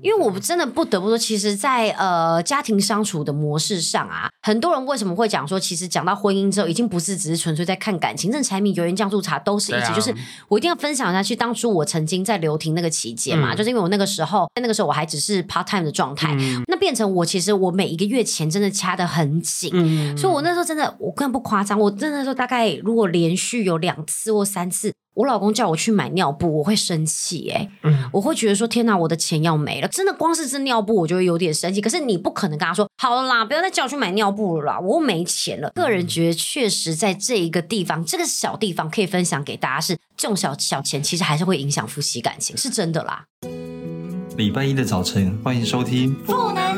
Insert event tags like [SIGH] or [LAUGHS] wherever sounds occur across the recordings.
因为我真的不得不说，其实在，在呃家庭相处的模式上啊，很多人为什么会讲说，其实讲到婚姻之后，已经不是只是纯粹在看感情，这柴米油盐酱醋茶都是一起。啊、就是我一定要分享一下，去当初我曾经在留停那个期间嘛，嗯、就是因为我那个时候，在那个时候我还只是 part time 的状态，变成我其实我每一个月钱真的掐得很紧，嗯、所以我那时候真的我根本不夸张，我真的说大概如果连续有两次或三次。我老公叫我去买尿布，我会生气哎、欸，嗯、我会觉得说天哪，我的钱要没了，真的光是这尿布我就会有点生气。可是你不可能跟他说好了啦，不要再叫我去买尿布了啦，我又没钱了。个人觉得确实在这一个地方，这个小地方可以分享给大家是，这种小小钱其实还是会影响夫妻感情，是真的啦。礼拜一的早晨，欢迎收听《不能量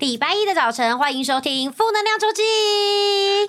礼拜一的早晨，欢迎收听《负能量周记》。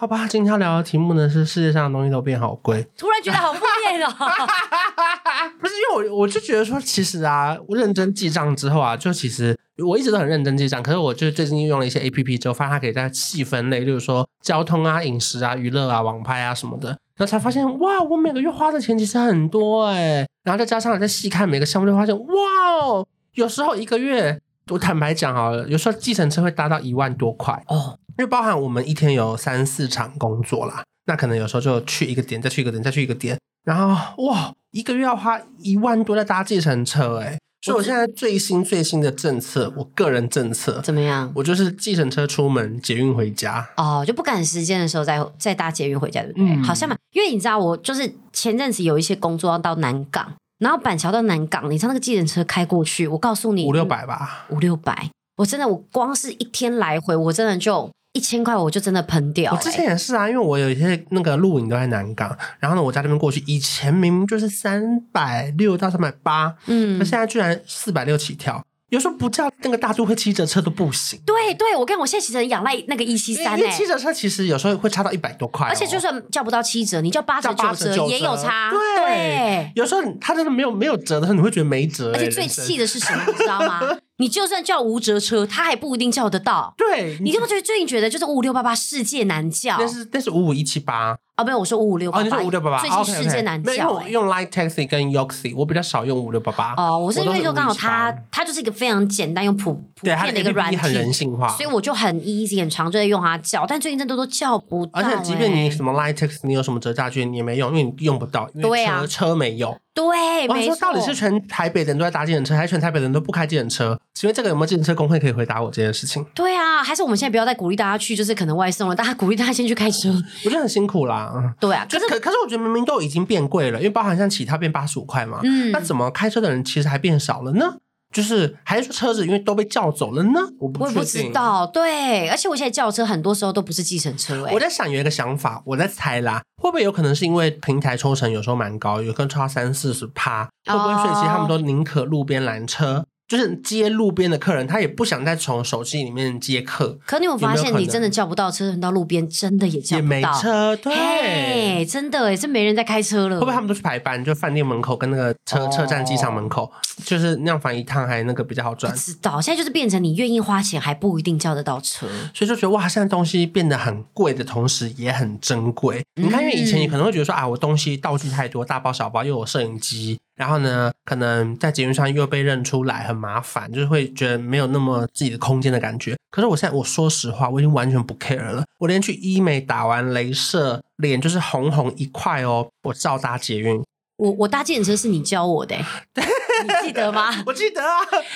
好吧，今天要聊的题目呢是世界上的东西都变好贵。突然觉得好负面哦。[LAUGHS] 不是因为我，我就觉得说，其实啊，我认真记账之后啊，就其实我一直都很认真记账。可是我就最近用了一些 APP 之后，发现它可以在细分类，例如说交通啊、饮食啊、娱乐啊、网拍啊什么的，然后才发现哇，我每个月花的钱其实很多哎。然后再加上再细看每个项目，就发现哇，有时候一个月。我坦白讲好了，有时候计程车会搭到一万多块哦，因为包含我们一天有三四场工作啦，那可能有时候就去一个点，再去一个点，再去一个点，然后哇，一个月要花一万多在搭计程车哎，所以我现在最新最新的政策，我个人政策怎么样？我就是计程车出门，捷运回家哦，就不赶时间的时候再再搭捷运回家，对不对？嗯、好像嘛，因为你知道我就是前阵子有一些工作要到南港。然后板桥到南港，你知道那个计程车开过去，我告诉你五六百吧，五六百，我真的我光是一天来回，我真的就一千块，我就真的喷掉、欸。我之前也是啊，因为我有一些那个录影都在南港，然后呢，我在那边过去，以前明明就是三百六到三百八，嗯，那现在居然四百六起跳。有时候不叫那个大都会七折车都不行。对对，我跟我现在其实仰赖那个一七三，因为汽车车其实有时候会差到一百多块、哦，而且就算叫不到七折，你叫八折九折也有差。对，对有时候他真的没有没有折的时候，你会觉得没折。而且最气的是什么，你知道吗？你就算叫无折车，他还不一定叫得到。对，你就不觉得最近觉得就是五五六八八世界难叫？但是但是五五一七八啊，没有，我说五五六八八。哦，你说五六八八，最近世界难叫。没有用 Line Taxi 跟 Yoxi，我比较少用五六八八。哦，我是因为就刚好它它就是一个非常简单又普普遍的一个软体，很人性化，所以我就很 easy 很常就在用它叫。但最近真的都叫不到。而且即便你什么 Line Taxi，你有什么折价券，你也没用，因为你用不到，因为车车没有。对，没错。说到底是全台北的人都在搭计程车，还是全台北的人都不开计程车？请问这个有没有计程车工会可以回答我这件事情？对啊，还是我们现在不要再鼓励大家去，就是可能外送了，大家鼓励大家先去开车。[LAUGHS] 我觉得很辛苦啦。对啊，可是可可是我觉得明明都已经变贵了，因为包含像其他变八十五块嘛，嗯，那怎么开车的人其实还变少了呢？就是还是说车子因为都被叫走了呢？我不，我也不知道。对，而且我现在叫车很多时候都不是计程车欸。我在想有一个想法，我在猜啦，会不会有可能是因为平台抽成有时候蛮高，有可能超三四十趴，会不会所以其实他们都宁可路边拦车？就是接路边的客人，他也不想再从手机里面接客。可你有发现，你真的叫不到车，到路边真的也叫不到。也没车，对，hey, 真的哎，这没人在开车了。会不会他们都去排班？就饭店门口跟那个车、oh. 车站、机场门口，就是那样反一趟还那个比较好赚。不知道，现在就是变成你愿意花钱还不一定叫得到车，所以就觉得哇，现在东西变得很贵的同时也很珍贵。嗯、你看，因为以前你可能会觉得说啊，我东西道具太多，大包小包，又有摄影机。然后呢，可能在节目上又被认出来，很麻烦，就是会觉得没有那么自己的空间的感觉。可是我现在，我说实话，我已经完全不 care 了。我连去医美打完镭射，脸就是红红一块哦，我照搭捷运。我我搭计程车是你教我的，[LAUGHS] 你记得吗？[LAUGHS] 我记得啊，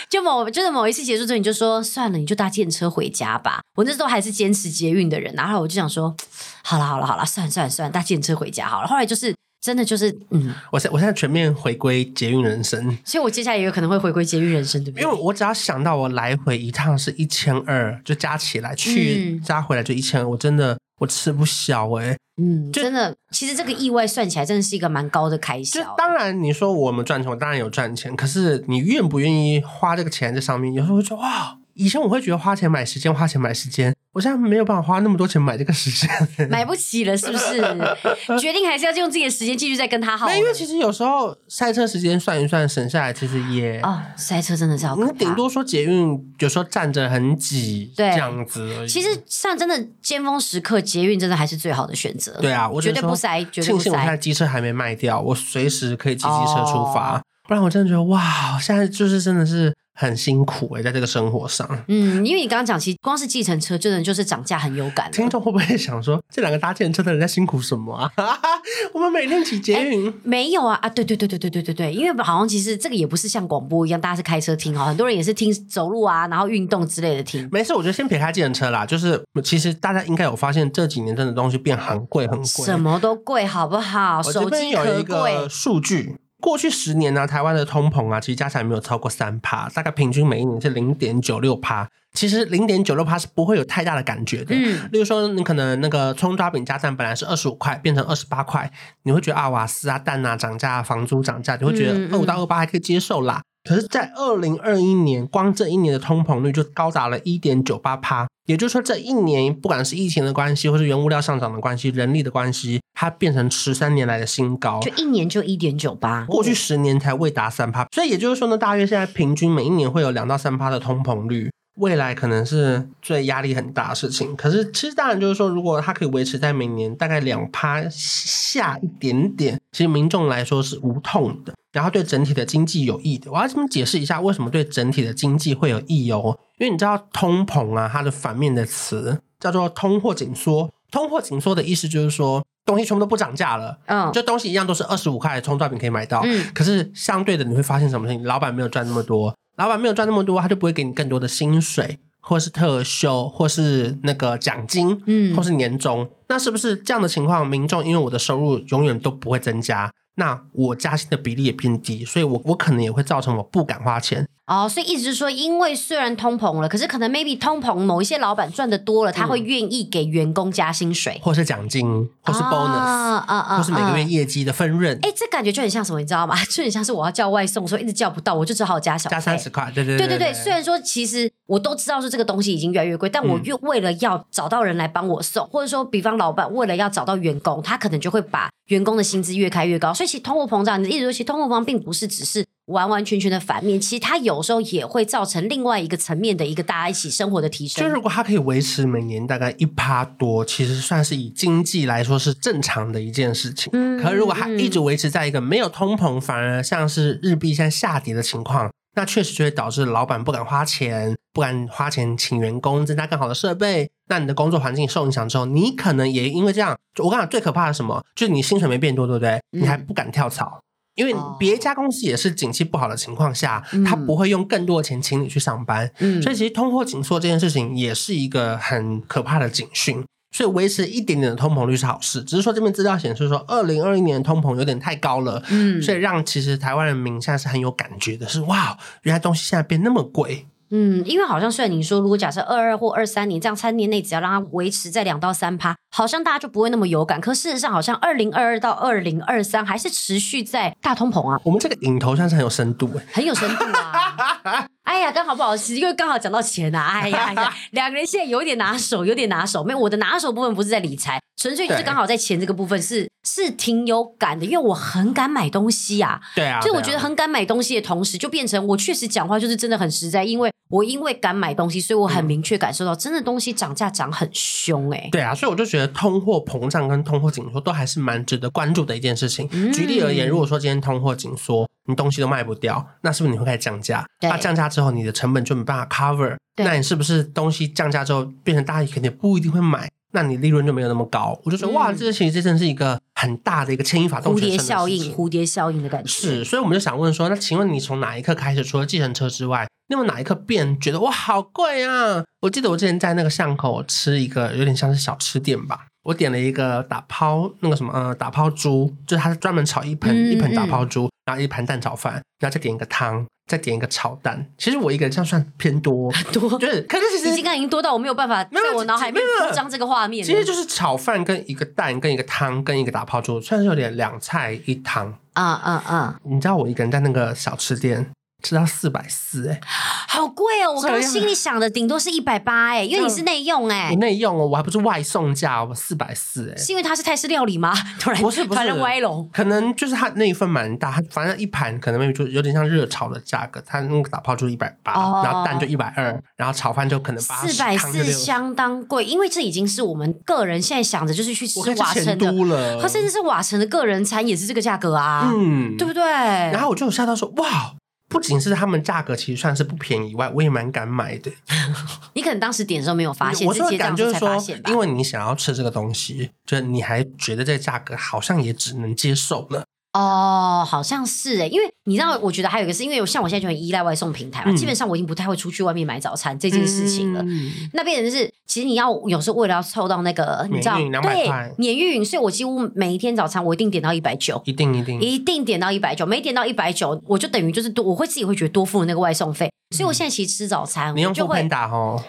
就某就是某一次结束之后，你就说算了，你就搭计程车回家吧。我那时候还是坚持捷运的人，然后我就想说，[TSK] 好了好了好了，算了算了算了，搭计程车回家好了。后来就是。真的就是，嗯，我现我现在全面回归捷运人生，所以我接下来也有可能会回归捷运人生，对不对？因为我只要想到我来回一趟是一千二，就加起来去加回来就一千二，我真的我吃不消哎、欸，嗯，真的，其实这个意外算起来真的是一个蛮高的开销。就当然你说我们赚钱，我当然有赚钱，可是你愿不愿意花这个钱在上面？有时候会说哇，以前我会觉得花钱买时间，花钱买时间。我现在没有办法花那么多钱买这个时间，[LAUGHS] 买不起了，是不是？[LAUGHS] 决定还是要用自己的时间继续再跟他耗。因为其实有时候塞车时间算一算，省下来其实也哦，塞车真的是好。你顶多说捷运有时候站着很挤，对，这样子而已。其实像真的尖峰时刻，捷运真的还是最好的选择。对啊，我绝对不塞，绝对不塞。庆幸我现在机车还没卖掉，我随时可以骑机车出发。哦、不然我真的觉得哇，现在就是真的是。很辛苦哎、欸，在这个生活上，嗯，因为你刚刚讲，其实光是计程车，真的就是涨价很有感。听众会不会想说，这两个搭计程车的人在辛苦什么啊？[LAUGHS] 我们每天骑捷运、欸，没有啊啊，对对对对对对对对，因为好像其实这个也不是像广播一样，大家是开车听哈，很多人也是听走路啊，然后运动之类的听。没事，我觉得先撇开计程车啦，就是其实大家应该有发现这几年真的东西变很贵很贵，什么都贵，好不好？手机有一个数据。过去十年呢、啊，台湾的通膨啊，其实加起来没有超过三趴，大概平均每一年是零点九六趴。其实零点九六趴是不会有太大的感觉的。嗯，例如说你可能那个葱抓饼加蛋本来是二十五块，变成二十八块，你会觉得啊，瓦斯啊、蛋啊涨价，房租涨价，你会觉得二五到二八还可以接受啦。可是，在二零二一年，光这一年的通膨率就高达了一点九八趴。也就是说，这一年不管是疫情的关系，或是原物料上涨的关系，人力的关系，它变成十三年来的新高。就一年就一点九八，过去十年才未达三趴。所以也就是说呢，大约现在平均每一年会有两到三趴的通膨率。未来可能是最压力很大的事情，可是其实当然就是说，如果它可以维持在每年大概两趴下一点点，其实民众来说是无痛的，然后对整体的经济有益的。我要这么解释一下，为什么对整体的经济会有益哦？因为你知道通膨啊，它的反面的词叫做通货紧缩。通货紧缩的意思就是说，东西全部都不涨价了，嗯，就东西一样都是二十五块的葱抓饼可以买到，嗯，可是相对的你会发现什么事情？老板没有赚那么多。老板没有赚那么多，他就不会给你更多的薪水，或是特休，或是那个奖金，嗯，或是年终。那是不是这样的情况？民众因为我的收入永远都不会增加，那我加薪的比例也偏低，所以我我可能也会造成我不敢花钱。哦，所以意思是说，因为虽然通膨了，可是可能 maybe 通膨某一些老板赚的多了，他会愿意给员工加薪水，或是奖金，或是 bonus，啊啊啊，或是每个月业绩的分润。哎，这感觉就很像什么，你知道吗？[LAUGHS] 就很像是我要叫外送，说一直叫不到，我就只好加小，加三十块。对对对对对。虽然说其实我都知道说这个东西已经越来越贵，但我又为了要找到人来帮我送，或者说比方老板为了要找到员工，他可能就会把员工的薪资越开越高。所以其实通货膨胀，你的意思说，其实通货膨胀并不是只是。完完全全的反面，其实它有时候也会造成另外一个层面的一个大家一起生活的提升。就如果它可以维持每年大概一趴多，其实算是以经济来说是正常的一件事情。嗯，可是如果它一直维持在一个没有通膨，反而像是日币现在下跌的情况，那确实就会导致老板不敢花钱，不敢花钱请员工增加更好的设备。那你的工作环境受影响之后，你可能也因为这样，我跟你讲最可怕的是什么？就是你薪水没变多，对不对？你还不敢跳槽。因为别家公司也是景气不好的情况下，哦、他不会用更多的钱请你去上班，嗯，所以其实通货紧缩这件事情也是一个很可怕的警讯。所以维持一点点的通膨率是好事，只是说这边资料显示说，二零二一年通膨有点太高了，嗯，所以让其实台湾人民现在是很有感觉的是，是哇，原来东西现在变那么贵。嗯，因为好像虽然你说，如果假设二二或二三年这样三年内，只要让它维持在两到三趴，好像大家就不会那么有感。可事实上，好像二零二二到二零二三还是持续在大通膨啊。我们这个影头算是很有深度，很有深度啊。[LAUGHS] 哎呀，刚好不好意思，因为刚好讲到钱啊。哎呀，哎呀，[LAUGHS] 两个人现在有点拿手，有点拿手。没有，我的拿手部分不是在理财，纯粹就是刚好在钱这个部分是是挺有感的，因为我很敢买东西啊。对啊，所以我觉得很敢买东西的同时，就变成我确实讲话就是真的很实在，因为。我因为敢买东西，所以我很明确感受到，真的东西涨价涨很凶哎、欸。对啊，所以我就觉得通货膨胀跟通货紧缩都还是蛮值得关注的一件事情。嗯、举例而言，如果说今天通货紧缩，你东西都卖不掉，那是不是你会开始降价？那、啊、降价之后，你的成本就没办法 cover，那你是不是东西降价之后，变成大家肯定不一定会买？那你利润就没有那么高，我就说、嗯、哇，这其实这真是一个很大的一个牵一发动全身的。蝴蝶效应，蝴蝶效应的感觉是，所以我们就想问说，那请问你从哪一刻开始，除了计程车之外，那么哪一刻变觉得哇好贵啊？我记得我之前在那个巷口吃一个有点像是小吃店吧，我点了一个打抛那个什么呃打抛猪，就是它是专门炒一盆、嗯、一盆打抛猪，然后一盘蛋炒饭，然后再点一个汤。再点一个炒蛋，其实我一个人这样算偏多，[LAUGHS] 多就是，可是其实已经已经多到我没有办法在我脑海里面铺张这个画面。其实就是炒饭跟一个蛋跟一个汤跟一个打泡猪，算是有点两菜一汤。啊啊啊！你知道我一个人在那个小吃店吃到四百四，哎，好贵哦！我刚刚心里想的顶多是一百八，哎，因为你是内用，哎，我内用哦，我还不是外送价，我四百四，哎，是因为它是泰式料理吗？[LAUGHS] 突然不是不是。歪龙，可能就是它那一份蛮大，它反正一盘可能就有点像热炒的价格，它那个打泡就一百八，然后蛋就一百二，然后炒饭就可能八，四百四相当贵，因为这已经是我们个人现在想着就是去吃瓦城的，它甚至是瓦城的个人餐也是这个价格啊，嗯，对不对？然后我就吓到说哇。不仅是他们价格其实算是不便宜以外，我也蛮敢买的。[LAUGHS] 你可能当时点的时候没有发现，我说感觉就是说，因为你想要吃这个东西，就你还觉得这个价格好像也只能接受了。哦，好像是哎，因为你知道，我觉得还有一个是因为像我现在就很依赖外送平台嘛，嗯、基本上我已经不太会出去外面买早餐这件事情了。嗯、那变成是，其实你要有时候为了要凑到那个，你知道，对，免运，所以我几乎每一天早餐我一定点到一百九，一定一定一定点到一百九，没点到一百九，我就等于就是多，我会自己会觉得多付了那个外送费。所以我现在其实吃早餐，你用 foodpanda 哦？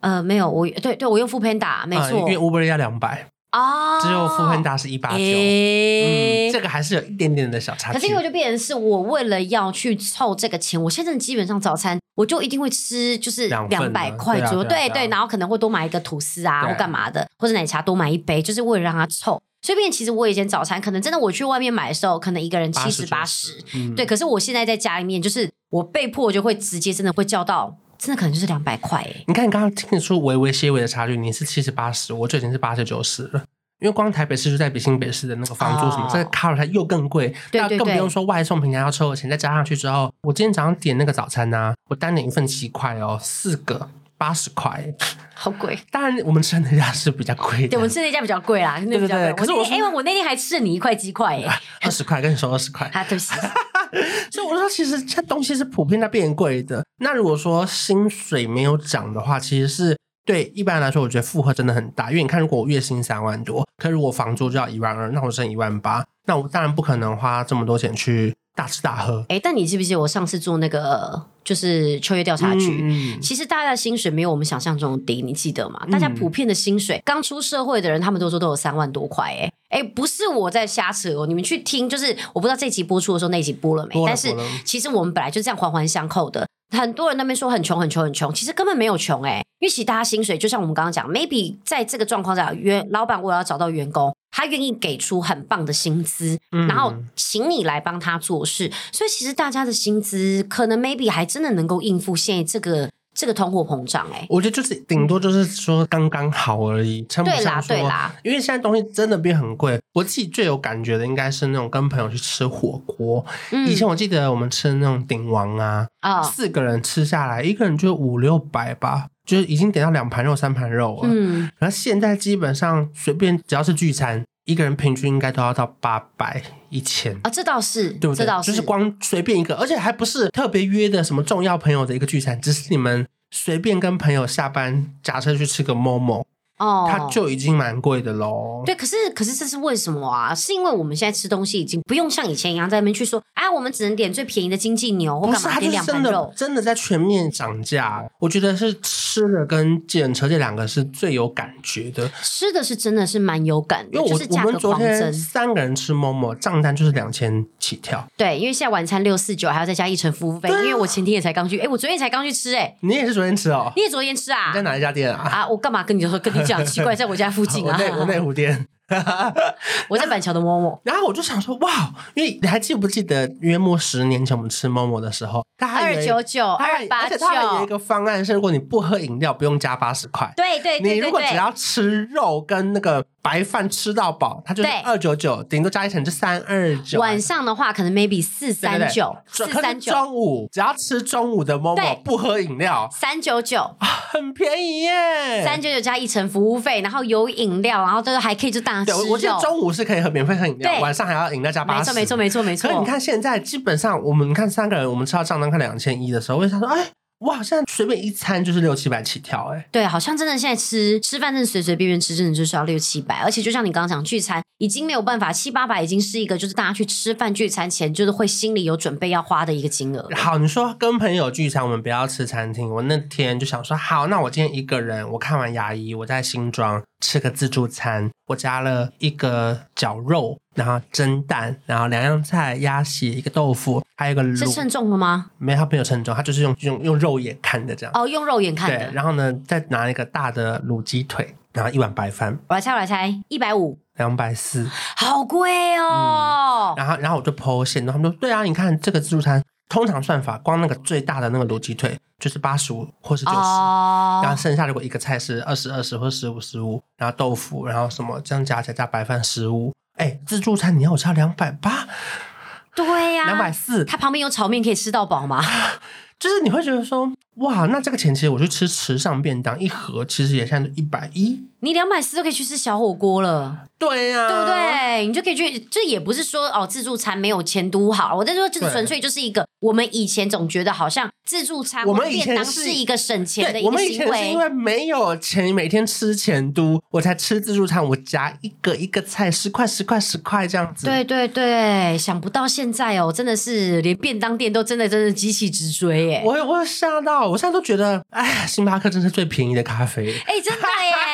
呃，没有，我对对，我用 foodpanda，没错，因为 Uber 要两百。啊，只有 foodpanda 是一八九，嗯，这个还是有一点点的小差距。可是因为就变成是我为了要去凑这个钱，我现在基本上早餐我就一定会吃，就是两百块左右，对对，然后可能会多买一个吐司啊，或干嘛的，或者奶茶多买一杯，就是为了让它凑。所以变其实我以前早餐可能真的我去外面买的时候，可能一个人七十八十，对。可是我现在在家里面，就是我被迫就会直接真的会叫到，真的可能就是两百块哎。你看你刚刚听得出微微些微的差距，你是七十八十，我就已经是八十九十了。因为光台北市就在比新北市的那个房租什么，这个卡尔它又更贵，那更不用说外送平台要抽的钱，再加上去之后，我今天早上点那个早餐呢、啊，我单点一份七块哦，四个八十块，好贵。当然我们吃的那家是比较贵的，对，我们吃那家比较贵啦，对对对。可是我因为我那天还吃了你一块鸡块，哎，二十块跟你说二十块，啊，对不起。[LAUGHS] 所以我说，其实这东西是普遍在变贵的。那如果说薪水没有涨的话，其实是。对一般来说，我觉得负荷真的很大，因为你看，如果我月薪三万多，可是如果房租就要一万二，那我剩一万八，那我当然不可能花这么多钱去大吃大喝。哎，但你记不记得我上次做那个就是秋叶调查局？嗯、其实大家的薪水没有我们想象中低，你记得吗？嗯、大家普遍的薪水，刚出社会的人，他们都说都有三万多块。哎哎，不是我在瞎扯哦，你们去听，就是我不知道这集播出的时候那集播了没？了但是其实我们本来就这样环环相扣的。很多人那边说很穷很穷很穷，其实根本没有穷哎、欸，因为其实大家薪水就像我们刚刚讲，maybe 在这个状况下，员老板为了要找到员工，他愿意给出很棒的薪资，嗯、然后请你来帮他做事，所以其实大家的薪资可能 maybe 还真的能够应付现在这个。这个通货膨胀，哎，我觉得就是顶多就是说刚刚好而已，称不上说。对啦，对啦。因为现在东西真的变很贵，我自己最有感觉的应该是那种跟朋友去吃火锅。嗯、以前我记得我们吃的那种鼎王啊，哦、四个人吃下来，一个人就五六百吧，就是已经点到两盘肉、三盘肉了。嗯。然后现在基本上随便只要是聚餐，一个人平均应该都要到八百、一千啊，这倒是，对不对？这倒是，就是光随便一个，而且还不是特别约的什么重要朋友的一个聚餐，只是你们随便跟朋友下班假设去吃个 Momo。哦，它就已经蛮贵的喽。对，可是可是这是为什么啊？是因为我们现在吃东西已经不用像以前一样在那边去说，啊，我们只能点最便宜的经济牛，或干嘛点两盘肉。真的在全面涨价，我觉得是吃的跟计程车这两个是最有感觉的。吃的是真的是蛮有感的，因为我，我们昨天三个人吃 Momo，账单就是两千起跳。对，因为现在晚餐六四九，还要再加一成服务费。因为我前天也才刚去，哎，我昨天才刚去吃，哎，你也是昨天吃哦？你也昨天吃啊？你在哪一家店啊？啊，我干嘛跟你说跟你？讲奇怪，在我家附近啊，[LAUGHS] 我内湖边，[LAUGHS] 我在板桥的 Momo，然后我就想说，哇，因为你还记不记得约莫十年前我们吃 Momo 的时候，二九九二八九，而且它还有一个方案是，如果你不喝饮料，不用加八十块，对对对，你如果只要吃肉跟那个。白饭吃到饱，它就是二九九，顶多加一层就三二九。晚上的话，可能 maybe 四三九，四三九。中午只要吃中午的 Momo，不喝饮料，三九九，很便宜耶。三九九加一层服务费，然后有饮料，然后这个还可以就当吃肉。我记得中午是可以喝免费喝饮料，晚上还要饮料加八十。没错没错没错没错。所以你看现在基本上我们看三个人，我们吃到账单看两千一的时候，我就想说，哎。我好像随便一餐就是六七百起跳哎！对，好像真的现在吃吃饭，真的随随便便吃，真的就是要六七百。而且就像你刚刚讲，聚餐已经没有办法，七八百已经是一个就是大家去吃饭聚餐前就是会心里有准备要花的一个金额。好，你说跟朋友聚餐，我们不要吃餐厅。我那天就想说，好，那我今天一个人，我看完牙医，我在新庄。吃个自助餐，我加了一个绞肉，然后蒸蛋，然后两样菜，鸭血，一个豆腐，还有一个卤。是称重的吗？没，他没有称重，他就是用用用肉眼看的这样。哦，用肉眼看的。对，然后呢，再拿一个大的卤鸡腿，然后一碗白饭。我来猜，我来猜，一百五，两百四，好贵哦。嗯、然后，然后我就剖线然后，他们说，对啊，你看这个自助餐。通常算法，光那个最大的那个卤鸡腿就是八十五或是九十，oh. 然后剩下如果一个菜是二十二十或十五十五，然后豆腐，然后什么这样加起来加白饭十五，哎，自助餐你要我差两百八？对呀，两百四，它旁边有炒面可以吃到饱吗？[LAUGHS] 就是你会觉得说，哇，那这个钱其实我去吃池上便当一盒，其实也现在一百一，你两百四都可以去吃小火锅了。对呀、啊，对不对？你就可以去，这也不是说哦，自助餐没有前都好。我在说，这纯粹就是一个我们以前总觉得好像自助餐、我们以前是一个省钱的一个行为。我们以前是因为没有钱，每天吃前都，我才吃自助餐。我夹一个一个菜十块十块十块这样子。对对对，想不到现在哦，真的是连便当店都真的真的机器直追耶！我我有吓到，我现在都觉得，哎，星巴克真是最便宜的咖啡。哎，真的耶！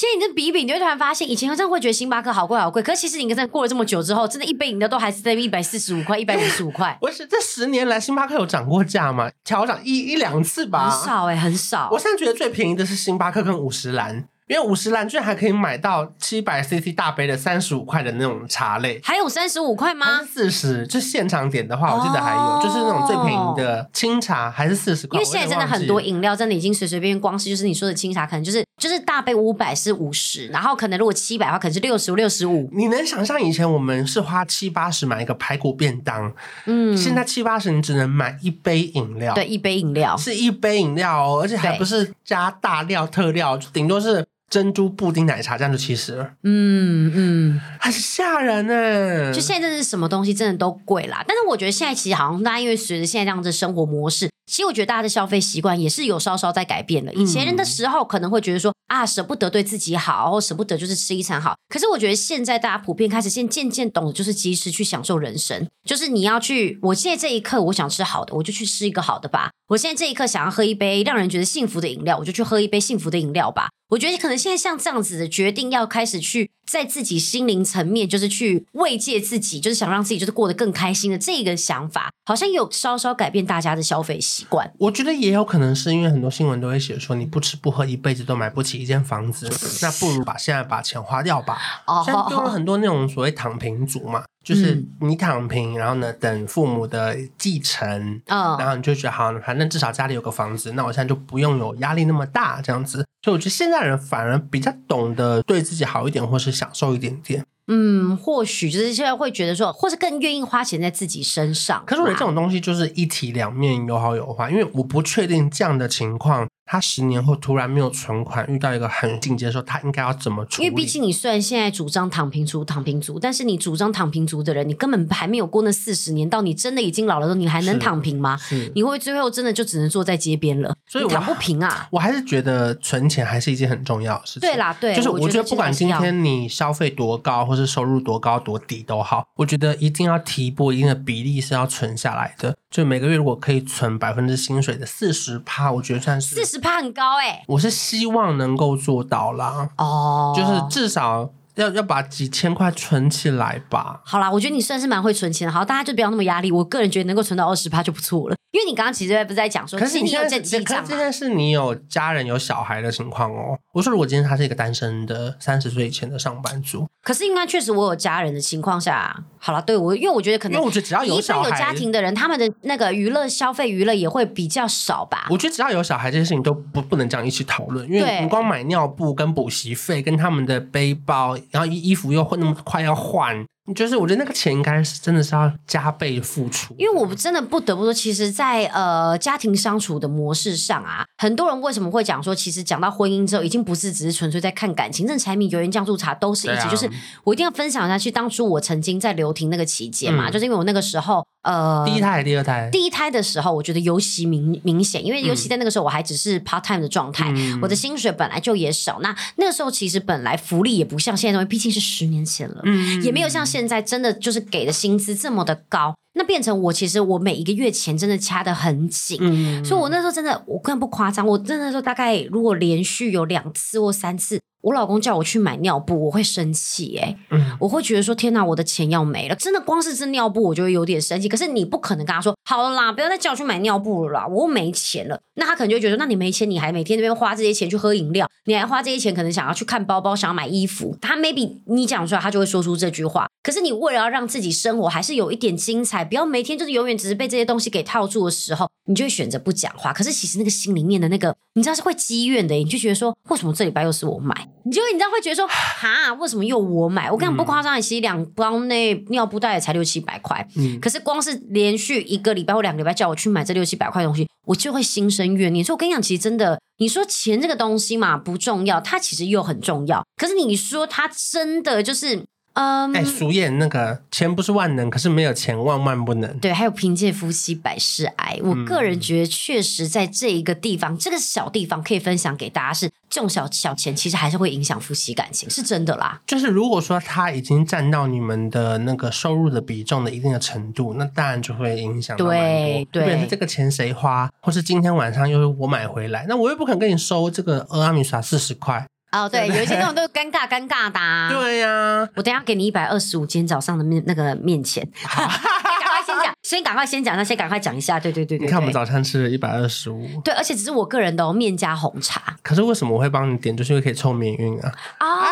现在你这比一比，你会突然发现，以前真的会觉得星巴克好贵好贵，可是其实你真的过了这么久之后，真的一杯饮料都还是在一百四十五块、一百五十五块。[LAUGHS] 我是这十年来，星巴克有涨过价吗？调涨一一两次吧，很少哎、欸，很少。我现在觉得最便宜的是星巴克跟五十岚。因为五十岚居然还可以买到七百 CC 大杯的三十五块的那种茶类，还有三十五块吗？四十，就现场点的话，我记得还有，哦、就是那种最便宜的清茶还是四十块。因为现在真的很多饮料真的已经随随便便，光是就是你说的清茶，可能就是就是大杯五百是五十，然后可能如果七百的话，可能是六十五、六十五。你能想象以前我们是花七八十买一个排骨便当，嗯，现在七八十你只能买一杯饮料，对，一杯饮料是一杯饮料哦，而且还不是加大料特料，顶多是。珍珠布丁奶茶这样就七十了，嗯嗯，很吓人呢。就现在真的是什么东西真的都贵啦，但是我觉得现在其实好像大家因为随着现在这样子生活模式。其实我觉得大家的消费习惯也是有稍稍在改变的。以前人的时候可能会觉得说啊，舍不得对自己好，或舍不得就是吃一餐好。可是我觉得现在大家普遍开始现渐渐懂得就是及时去享受人生。就是你要去，我现在这一刻我想吃好的，我就去吃一个好的吧。我现在这一刻想要喝一杯让人觉得幸福的饮料，我就去喝一杯幸福的饮料吧。我觉得可能现在像这样子的决定，要开始去在自己心灵层面，就是去慰藉自己，就是想让自己就是过得更开心的这个想法，好像有稍稍改变大家的消费习习惯，我觉得也有可能是因为很多新闻都会写说，你不吃不喝一辈子都买不起一间房子，那不如把现在把钱花掉吧。哦，现在多了很多那种所谓躺平族嘛，就是你躺平，然后呢等父母的继承，嗯，然后你就觉得好，反正至少家里有个房子，那我现在就不用有压力那么大这样子。所以我觉得现在人反而比较懂得对自己好一点，或是享受一点点。嗯，或许就是现在会觉得说，或是更愿意花钱在自己身上。可是我觉得这种东西就是一体两面，有好有坏，因为我不确定这样的情况。他十年后突然没有存款，遇到一个很紧急的时候，他应该要怎么处理？因为毕竟你虽然现在主张躺平族、躺平族，但是你主张躺平族的人，你根本还没有过那四十年，到你真的已经老了你还能躺平吗？你会最后真的就只能坐在街边了？所以躺不平啊！我还是觉得存钱还是一件很重要的事情。对啦，对，就是我觉得不管今天你消费多高，或是收入多高多低都好，我觉得一定要提拨一定的比例是要存下来的。就每个月如果可以存百分之薪水的四十趴，我觉得算是四十趴很高哎、欸。我是希望能够做到啦，哦，就是至少。要要把几千块存起来吧。好啦，我觉得你算是蛮会存钱的。好，大家就不要那么压力。我个人觉得能够存到二十趴就不错了。因为你刚刚其实不是在讲说，可是你有这记账。可是现在是你有家人有小孩的情况哦。我说如果今天他是一个单身的三十岁以前的上班族，可是应该确实我有家人的情况下，好了，对我因为我觉得可能因为我觉得只要有小孩有家庭的人，他们的那个娱乐消费娱乐也会比较少吧。我觉得只要有小孩这些事情都不不能这样一起讨论，因为你光买尿布跟补习费跟他们的背包，然后衣衣服又。会那么快要换？就是我觉得那个钱应该是真的是要加倍付出，因为我们真的不得不说，其实在，在呃家庭相处的模式上啊，很多人为什么会讲说，其实讲到婚姻之后，已经不是只是纯粹在看感情，这柴米油盐酱醋茶都是一起。啊、就是我一定要分享一下，去当初我曾经在留停那个期间嘛，嗯、就是因为我那个时候呃第一胎、第二胎、第一胎的时候，我觉得尤其明明显，因为尤其在那个时候我还只是 part time 的状态，嗯、我的薪水本来就也少，那那个时候其实本来福利也不像现在因为，毕竟是十年前了，嗯，也没有像现现在真的就是。给的薪资这么的高，那变成我其实我每一个月钱真的掐得很紧，嗯，所以我那时候真的我根本不夸张，我真的说大概如果连续有两次或三次。我老公叫我去买尿布，我会生气哎、欸，嗯，我会觉得说天哪，我的钱要没了，真的光是这尿布我就会有点生气。可是你不可能跟他说好了啦，不要再叫我去买尿布了啦，我又没钱了。那他可能就会觉得，那你没钱，你还每天那边花这些钱去喝饮料，你还花这些钱，可能想要去看包包，想要买衣服。他 maybe 你讲出来，他就会说出这句话。可是你为了要让自己生活还是有一点精彩，不要每天就是永远只是被这些东西给套住的时候，你就会选择不讲话。可是其实那个心里面的那个，你知道是会积怨的，你就觉得说，为什么这礼拜又是我买？你就会你知道会觉得说，哈，为什么又我买？我跟你讲不夸张，你其实两包那尿布袋也才六七百块。嗯，可是光是连续一个礼拜或两个礼拜叫我去买这六七百块东西，我就会心生怨念。所以我跟你讲，其实真的，你说钱这个东西嘛不重要，它其实又很重要。可是你说它真的就是。嗯，哎、um，俗谚那个钱不是万能，可是没有钱万万不能。对，还有贫贱夫妻百事哀。我个人觉得，确实在这一个地方，嗯、这个小地方可以分享给大家是，这种小小钱，其实还是会影响夫妻感情，是真的啦。就是如果说他已经占到你们的那个收入的比重的一定的程度，那当然就会影响。对对，对，这个钱谁花，或是今天晚上又是我买回来，那我又不肯跟你收这个俄阿米耍四十块。哦，对，有一些那种都尴尬尴尬的、啊。对呀、啊，我等下给你一百二十五，今天早上的面那个面钱。[LAUGHS] 赶快先讲，先赶快先讲，那先赶快讲一下。对对对对，你看我们早餐吃了一百二十五。对，而且只是我个人的、哦、面加红茶。可是为什么我会帮你点？就是因为可以凑免运啊。啊。啊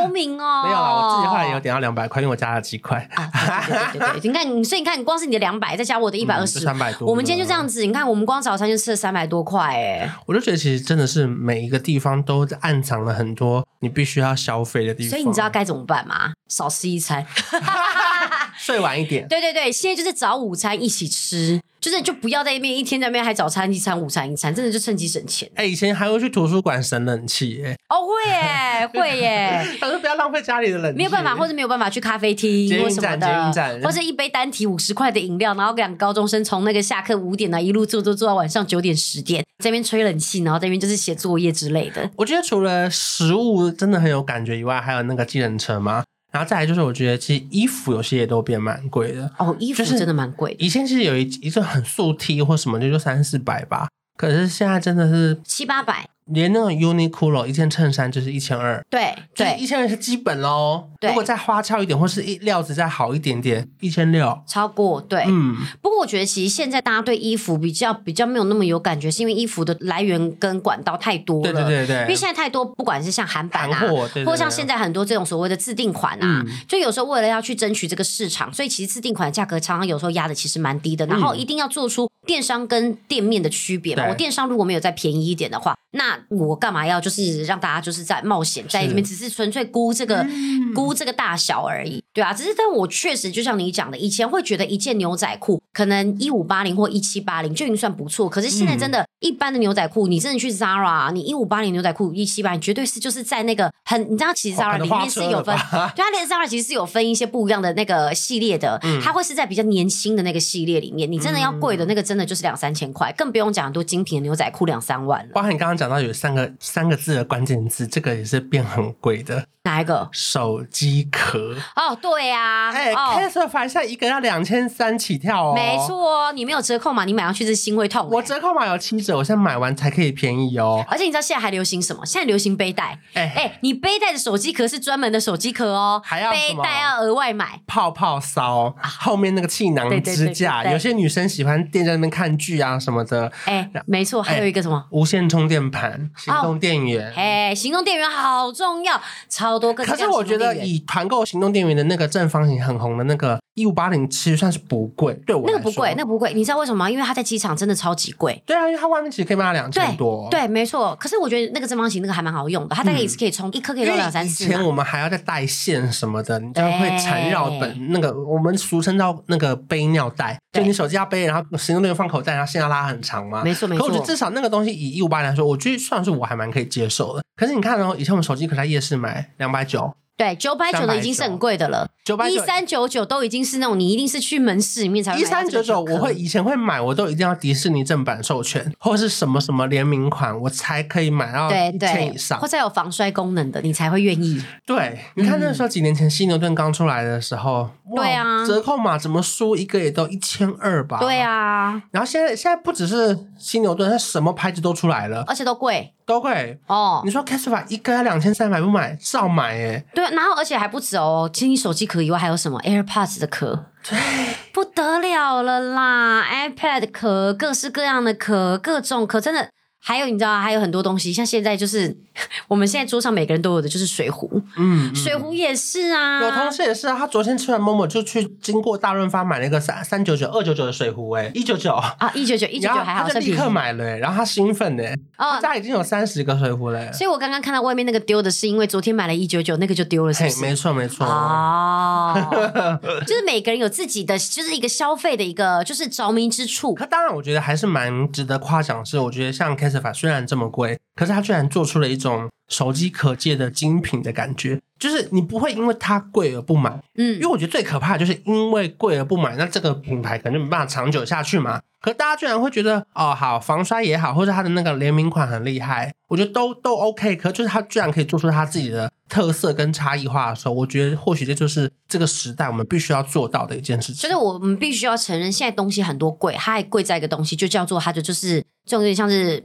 聪明哦，没有啦，我自己后来也有点到两百块，因为我加了几块。啊，对对对，对，你看，所以你看，你光是你的两百，[LAUGHS] 再加我的一百二十，三百多。我们今天就这样子，你看，我们光早餐就吃了三百多块，哎。我就觉得其实真的是每一个地方都暗藏了很多你必须要消费的地方。所以你知道该怎么办吗？少吃一餐，[LAUGHS] [LAUGHS] 睡晚一点。对对对，现在就是早午餐一起吃。就是就不要在那边一天在那边还早餐一餐午餐一餐，真的就趁机省钱。哎、欸，以前还会去图书馆省冷气，哎，哦会耶会耶，[LAUGHS] 他说不要浪费家里的冷气，没有办法，或者没有办法去咖啡厅或什么的，或者一杯单体五十块的饮料，然后两个高中生从那个下课五点呢一路坐坐坐到晚上九点十点，在那边吹冷气，然后在那边就是写作业之类的。我觉得除了食物真的很有感觉以外，还有那个计程车吗？然后再来就是，我觉得其实衣服有些也都变蛮贵的哦，衣服真的蛮贵的。以前其实有一一件很素 T 或什么的，就三四百吧，可是现在真的是七八百。连那种 Uniqlo 一件衬衫就是一千二，对对，一千二是基本喽。如果再花俏一点，或是一料子再好一点点，一千六超过。对，嗯。不过我觉得其实现在大家对衣服比较比较没有那么有感觉，是因为衣服的来源跟管道太多了。对对对对。因为现在太多，不管是像韩版啊，韩货，对对对，或像现在很多这种所谓的自定款啊，嗯、就有时候为了要去争取这个市场，所以其实自定款的价格常常有时候压的其实蛮低的。然后一定要做出电商跟店面的区别嘛。我电商如果没有再便宜一点的话，那我干嘛要？就是让大家就是在冒险，在里面只是纯粹估这个、嗯、估这个大小而已，对啊，只是但我确实就像你讲的，以前会觉得一件牛仔裤可能一五八零或一七八零就已经算不错，可是现在真的，一般的牛仔裤，你真的去 Zara，你一五八零牛仔裤一七八零，绝对是就是在那个很，你知道其实 Zara 里面是有分，[LAUGHS] 对，它连 Zara 其实是有分一些不一样的那个系列的，嗯、它会是在比较年轻的那个系列里面，你真的要贵的那个真的就是两三千块，更不用讲很多精品的牛仔裤两三万了。包含你刚刚讲到有三个。三个字的关键字，这个也是变很贵的。哪一个？手机壳。哦，对呀、啊。哎，Casper 现在一个要两千三起跳哦。没错，你没有折扣码，你买上去是心会痛。我折扣码有七折，我现在买完才可以便宜哦。而且你知道现在还流行什么？现在流行背带。哎哎，你背带的手机壳是专门的手机壳哦，还要背带要额外买。泡泡骚，后面那个气囊支架，有些女生喜欢垫在那边看剧啊什么的。哎，没错，还有一个什么？无线充电盘，行动电源。哎，行动电源好重要，超多个。可是我觉得以团购行动电源的那个正方形很红的那个一五八零，其实算是不贵。对我，那个不贵，那个不贵。你知道为什么吗？因为它在机场真的超级贵。对啊，因为它外面其实可以卖到两千多。对，没错。可是我觉得那个正方形那个还蛮好用的，它大概也是可以充一颗可以用两三次。以前我们还要再带线什么的，你这样会缠绕本那个我们俗称叫那个背尿带，就你手机要背，然后行动电源放口袋，然后线要拉很长嘛。没错没错。可我觉得至少那个东西以一五八零来说，我觉得算是我还蛮可以接受的。可是你看哦，以前我们手机可在夜市买两百九。对，九百九的已经是很贵的了，九百一三九九都已经是那种你一定是去门市里面才。一三九九我会以前会买，我都一定要迪士尼正版授权或者是什么什么联名款，我才可以买到一千以上，或者有防摔功能的，你才会愿意。对，你看那时候几年前犀牛盾刚出来的时候，嗯、对啊，折扣码怎么输一个也都一千二吧？对啊，然后现在现在不只是犀牛盾，它什么牌子都出来了，而且都贵。都贵。哦，你说 Casetify 一个要两千三百不买，照买哎。对，然后而且还不止哦，其实你手机壳以外还有什么 AirPods 的壳，对，不得了了啦，iPad 壳，各式各样的壳，各种壳，真的。还有你知道还有很多东西，像现在就是 [LAUGHS] 我们现在桌上每个人都有的就是水壶，嗯，水壶也是啊，有同事也是啊，他昨天吃完 Momo 就去经过大润发买了一个三三九九二九九的水壶，哎，一九九。啊，一九九一九九还好，他就立刻买了，然后他兴奋呢，哦，他家已经有三十个水壶了，所以我刚刚看到外面那个丢的是因为昨天买了一九九，那个就丢了，是不是？没错没错，哦，[LAUGHS] 就是每个人有自己的就是一个消费的一个就是着迷之处，可当然我觉得还是蛮值得夸奖，是我觉得像虽然这么贵，可是它居然做出了一种手机可借的精品的感觉，就是你不会因为它贵而不买，嗯，因为我觉得最可怕的就是因为贵而不买，那这个品牌可能就没办法长久下去嘛。可大家居然会觉得哦，好防摔也好，或者它的那个联名款很厉害，我觉得都都 OK。可就是它居然可以做出它自己的特色跟差异化的时候，我觉得或许这就是这个时代我们必须要做到的一件事情。就是我们必须要承认，现在东西很多贵，它还贵在一个东西，就叫做它的就是这种有点像是。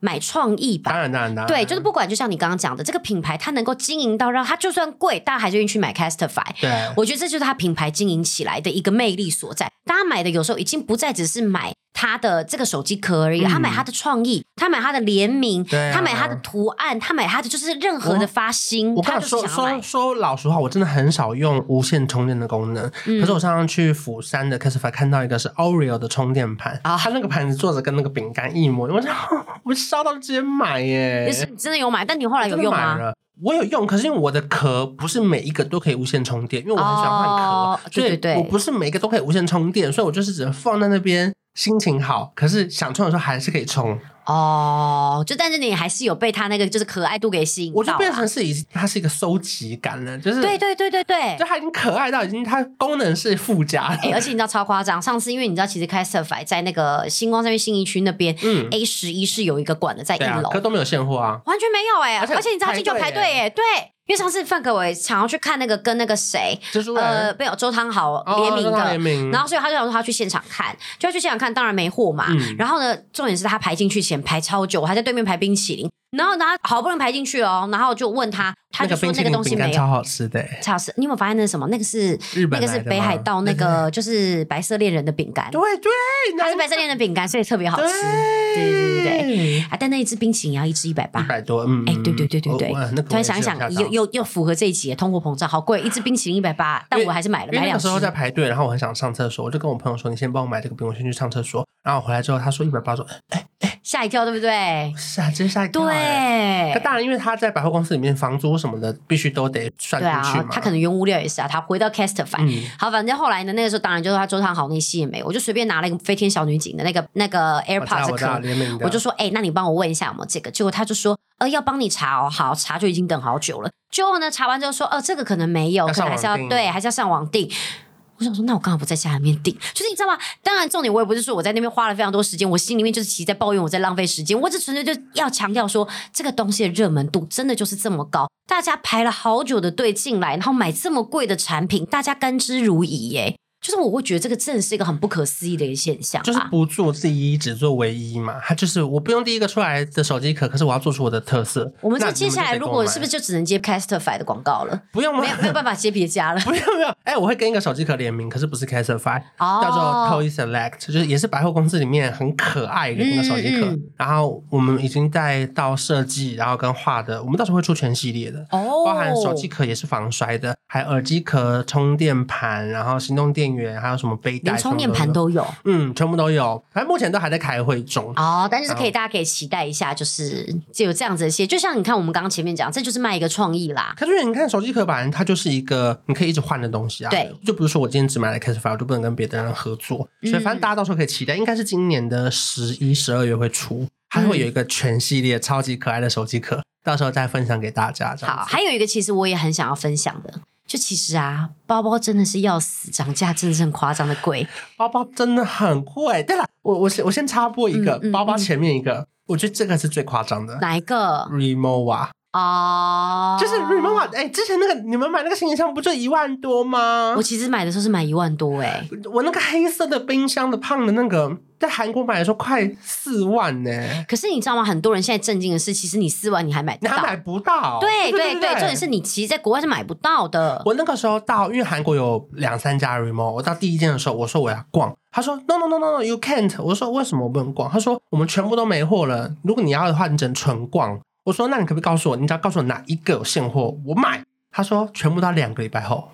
买创意吧，当然当然当然，对，就是不管，就像你刚刚讲的，这个品牌它能够经营到让它就算贵，大家还是愿意去买 Casetify。对，我觉得这就是它品牌经营起来的一个魅力所在。大家买的有时候已经不再只是买它的这个手机壳而已，嗯、他买他的创意，他买他的联名，啊、他买他的图案，他买他的就是任何的发心。我跟你说说说老实话，我真的很少用无线充电的功能。嗯、可是我上次去釜山的 Casetify 看到一个是 Oreo 的充电盘啊，它那个盘子做的跟那个饼干一模一样，[LAUGHS] 我说我烧到直接买耶！你是真的有买，但你后来有用吗？我有用，可是因为我的壳不是每一个都可以无线充电，因为我很喜欢换壳，对对，所以我不是每一个都可以无线充电，所以我就是只能放在那边。心情好，可是想充的时候还是可以充哦。就但是你还是有被它那个就是可爱度给吸引到，我就变成是已它是一个收集感了，就是对对对对对，就它已经可爱到已经它功能是附加了。欸，而且你知道超夸张，上次因为你知道其实 Casetify 在那个星光三月新一区那边，嗯，A 十一是有一个馆的在一楼，啊，可都没有现货啊，完全没有哎，欸，而且你知道进去排队哎，对。因为上次范可伟想要去看那个跟那个谁，呃，没有周汤豪联名的，哦、名然后所以他就想说他去现场看，就要去现场看，当然没货嘛。嗯、然后呢，重点是他排进去前排超久，我还在对面排冰淇淋。然后他好不容易排进去哦，然后就问他，他就说那个东西没有，超好吃的，超好吃。你有没有发现那是什么？那个是日本那个是北海道那个就是白色恋人的饼干，对对，它是白色恋人的饼干，所以特别好吃。对对对对啊，但那一支冰淇淋要一支一百八，一百多，嗯，哎，对对对对对。突然想一想，又又又符合这一集，通货膨胀好贵，一支冰淇淋一百八，但我还是买了。买两支。那时候在排队，然后我很想上厕所，我就跟我朋友说：“你先帮我买这个冰，我先去上厕所。”然后回来之后，他说一百八，说：“哎哎。”吓一跳，对不对？是啊，真吓一跳。对，那当然，因为他在百货公司里面，房租什么的必须都得算进去嘛。他可能原物料也是啊。他回到 Casetify，嗯，好，反正后来呢，那个时候当然就是他周汤豪那戏也没，我就随便拿了一个飞天小女警的那个那个 AirPods 壳，我就说，哎，那你帮我问一下有没有这个？结果他就说，呃，要帮你查哦，好，查就已经等好久了。最后呢，查完之后说，呃，这个可能没有，可能还是要对，还是要上网订。我想说，那我刚好不在家里面订，就是你知道吗？当然，重点我也不是说我在那边花了非常多时间，我心里面就是其实在抱怨我在浪费时间。我只纯粹就要强调说，这个东西的热门度真的就是这么高，大家排了好久的队进来，然后买这么贵的产品，大家甘之如饴耶。就是我会觉得这个真的是一个很不可思议的一个现象，就是不做第一，只做唯一嘛。它就是我不用第一个出来的手机壳，可是我要做出我的特色。我们这接下来如果是不是就只能接 Casetify 的广告了？不用吗？没有没有办法接别家了。[LAUGHS] 不用不用。哎，我会跟一个手机壳联名，可是不是 Casetify，叫做 Toy Select，就是也是百货公司里面很可爱的那个手机壳。然后我们已经带到设计，然后跟画的，我们到时候会出全系列的哦，包含手机壳也是防摔的，还有耳机壳、充电盘，然后行动电源，还有什么背带，连充电盘都有，嗯，全部都有。反正目前都还在开会中哦，但是可以，大家可以期待一下，就是就有这样子的些，就像你看我们刚刚前面讲，这就是卖一个创意啦。可是你看手机壳板，它就是一个你可以一直换的东西啊。对，就比如说我今天只买了 Casetify，我就不能跟别的人合作，所以反正大家到时候可以期待，应该是今年的十一、十二月会出，它会有一个全系列超级可爱的手机壳。到时候再分享给大家。好，还有一个其实我也很想要分享的，就其实啊，包包真的是要死，涨价真的是很夸张的贵，包包真的很贵。对了，我我先我先插播一个、嗯嗯、包包前面一个、嗯，我觉得这个是最夸张的，哪一个？Rimowa。哦、oh，就是 Rimowa 哎，之前那个你们买那个行李箱不就一万多吗？我其实买的时候是买一万多哎，我那个黑色的冰箱的胖的那个，在韩国买的时候快四万呢。可是你知道吗？很多人现在震惊的是，其实你四万你还买得到，你还买不到。对对对，重点是你其实在国外是买不到的。我那个时候到，因为韩国有两三家 Rimowa，我到第一间的时候，我说我要逛，他说 No No No No No，You can't。我说为什么我不能逛？他说我们全部都没货了，如果你要的话，你只能纯逛。我说：“那你可不可以告诉我，你只要告诉我哪一个有现货，我买。”他说：“全部到两个礼拜后，